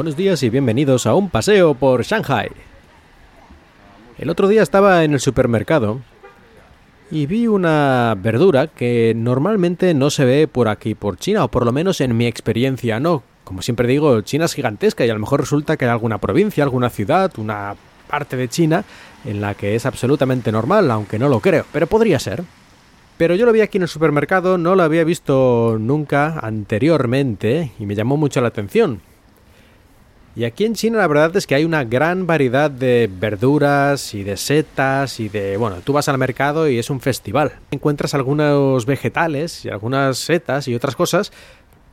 Buenos días y bienvenidos a un paseo por Shanghai. El otro día estaba en el supermercado y vi una verdura que normalmente no se ve por aquí, por China, o por lo menos en mi experiencia no. Como siempre digo, China es gigantesca y a lo mejor resulta que hay alguna provincia, alguna ciudad, una parte de China en la que es absolutamente normal, aunque no lo creo, pero podría ser. Pero yo lo vi aquí en el supermercado, no lo había visto nunca anteriormente y me llamó mucho la atención. Y aquí en China la verdad es que hay una gran variedad de verduras y de setas y de... Bueno, tú vas al mercado y es un festival. Encuentras algunos vegetales y algunas setas y otras cosas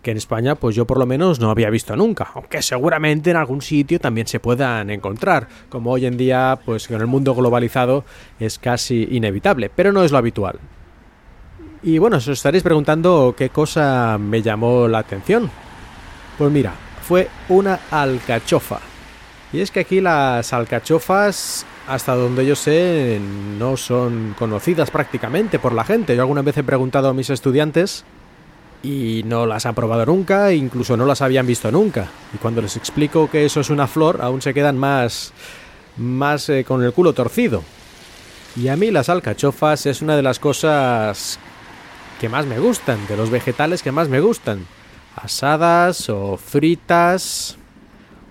que en España pues yo por lo menos no había visto nunca, aunque seguramente en algún sitio también se puedan encontrar, como hoy en día pues en el mundo globalizado es casi inevitable, pero no es lo habitual. Y bueno, os estaréis preguntando qué cosa me llamó la atención. Pues mira, fue una alcachofa. Y es que aquí las alcachofas, hasta donde yo sé, no son conocidas prácticamente por la gente. Yo alguna vez he preguntado a mis estudiantes y no las han probado nunca, incluso no las habían visto nunca. Y cuando les explico que eso es una flor, aún se quedan más, más eh, con el culo torcido. Y a mí las alcachofas es una de las cosas que más me gustan, de los vegetales que más me gustan asadas o fritas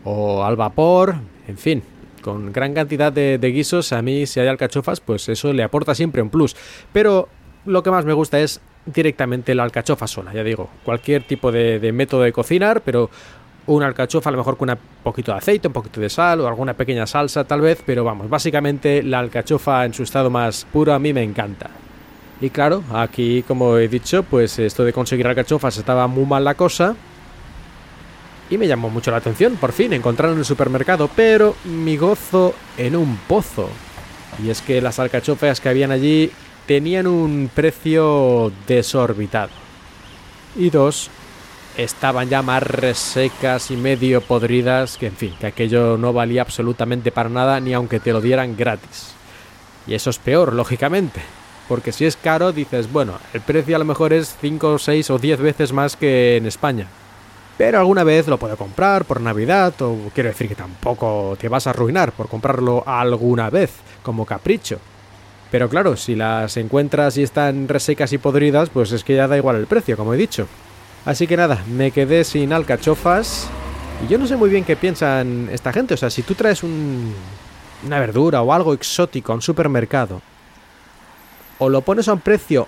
o al vapor, en fin, con gran cantidad de, guisos, a mí si hay alcachofas, pues eso le aporta siempre un plus. Pero lo que más me gusta es directamente la alcachofa sola, ya digo, cualquier tipo de, de método de cocinar, pero una alcachofa a lo mejor con un poquito de aceite, un poquito de sal o alguna pequeña salsa tal vez, pero vamos, básicamente la alcachofa en su estado más puro a mí me encanta. Y claro, aquí como he dicho, pues esto de conseguir alcachofas estaba muy mal la cosa. Y me llamó mucho la atención, por fin, encontrar en el supermercado, pero mi gozo en un pozo. Y es que las alcachofas que habían allí tenían un precio desorbitado. Y dos, estaban ya más resecas y medio podridas, que en fin, que aquello no valía absolutamente para nada, ni aunque te lo dieran gratis. Y eso es peor, lógicamente. Porque si es caro, dices, bueno, el precio a lo mejor es 5, 6 o 10 veces más que en España. Pero alguna vez lo puedo comprar por Navidad, o quiero decir que tampoco te vas a arruinar por comprarlo alguna vez, como capricho. Pero claro, si las encuentras y están resecas y podridas, pues es que ya da igual el precio, como he dicho. Así que nada, me quedé sin alcachofas. Y yo no sé muy bien qué piensan esta gente. O sea, si tú traes un, una verdura o algo exótico a un supermercado o lo pones a un precio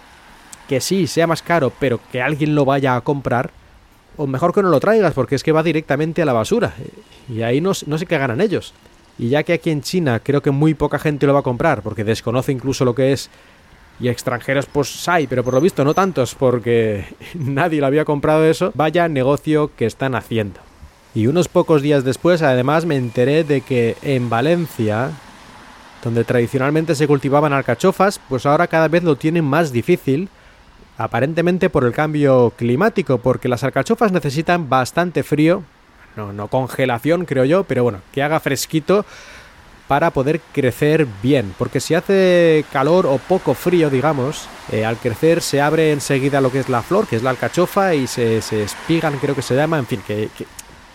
que sí, sea más caro, pero que alguien lo vaya a comprar, o mejor que no lo traigas, porque es que va directamente a la basura. Y ahí no, no sé qué ganan ellos. Y ya que aquí en China creo que muy poca gente lo va a comprar, porque desconoce incluso lo que es, y extranjeros pues hay, pero por lo visto no tantos, porque nadie lo había comprado eso, vaya negocio que están haciendo. Y unos pocos días después, además, me enteré de que en Valencia, donde tradicionalmente se cultivaban alcachofas, pues ahora cada vez lo tienen más difícil, aparentemente por el cambio climático, porque las alcachofas necesitan bastante frío, no, no congelación creo yo, pero bueno, que haga fresquito para poder crecer bien, porque si hace calor o poco frío, digamos, eh, al crecer se abre enseguida lo que es la flor, que es la alcachofa, y se, se espigan, creo que se llama, en fin, que,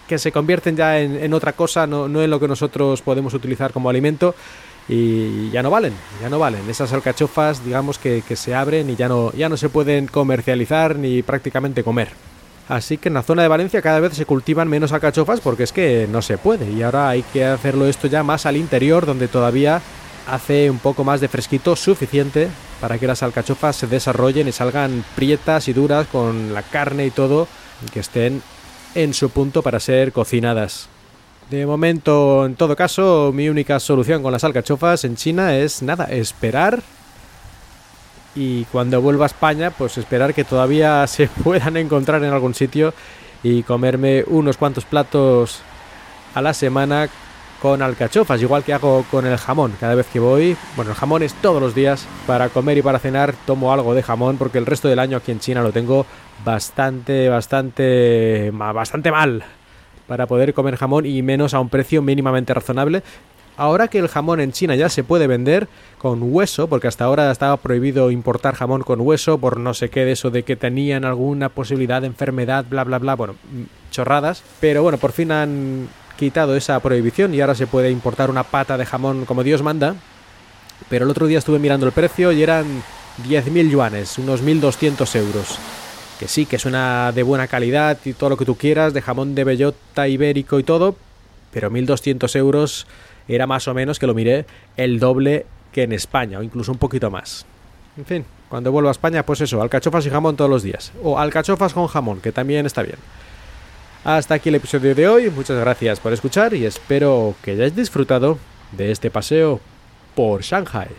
que, se convierten ya en, en otra cosa, no, no en lo que nosotros podemos utilizar como alimento, y ya no valen, ya no valen. Esas alcachofas, digamos que, se abren y ya no, ya no se pueden comercializar ni prácticamente comer. Así que en la zona de Valencia cada vez se cultivan menos alcachofas porque es que no se puede y ahora hay que hacerlo esto ya más al interior donde todavía hace un poco más de fresquito suficiente para que las alcachofas se desarrollen y salgan prietas y duras con la carne y todo que estén en su punto para ser cocinadas. De momento, en todo caso, mi única solución con las alcachofas en China es nada, esperar. Y cuando vuelva a España, pues esperar que todavía se puedan encontrar en algún sitio y comerme unos cuantos platos a la semana con alcachofas, igual que hago con el jamón. Cada vez que voy, bueno, el jamón es todos los días. Para comer y para cenar tomo algo de jamón porque el resto del año aquí en China lo tengo bastante, bastante, bastante mal para poder comer jamón y menos a un precio mínimamente razonable. ahora que el jamón en China ya se puede vender con hueso, porque hasta ahora estaba prohibido importar jamón con hueso por no sé qué de eso de que tenían alguna posibilidad de enfermedad, bla, bla, bla, bueno, chorradas, pero bueno, por fin han quitado esa prohibición y ahora se puede importar una pata de jamón como Dios manda, pero el otro día estuve mirando el precio y eran 10.000 yuanes, unos 1.200 euros. Que sí, que suena de buena calidad y todo lo que tú quieras, de jamón de bellota ibérico y todo, pero 1.200 euros era más o menos, que lo miré, el doble que en España, o incluso un poquito más. En fin, cuando vuelva a España, pues eso, alcachofas y jamón todos los días. O alcachofas con jamón, que también está bien. Hasta aquí el episodio de hoy, muchas gracias por escuchar y espero que hayáis disfrutado de este paseo por Shanghai.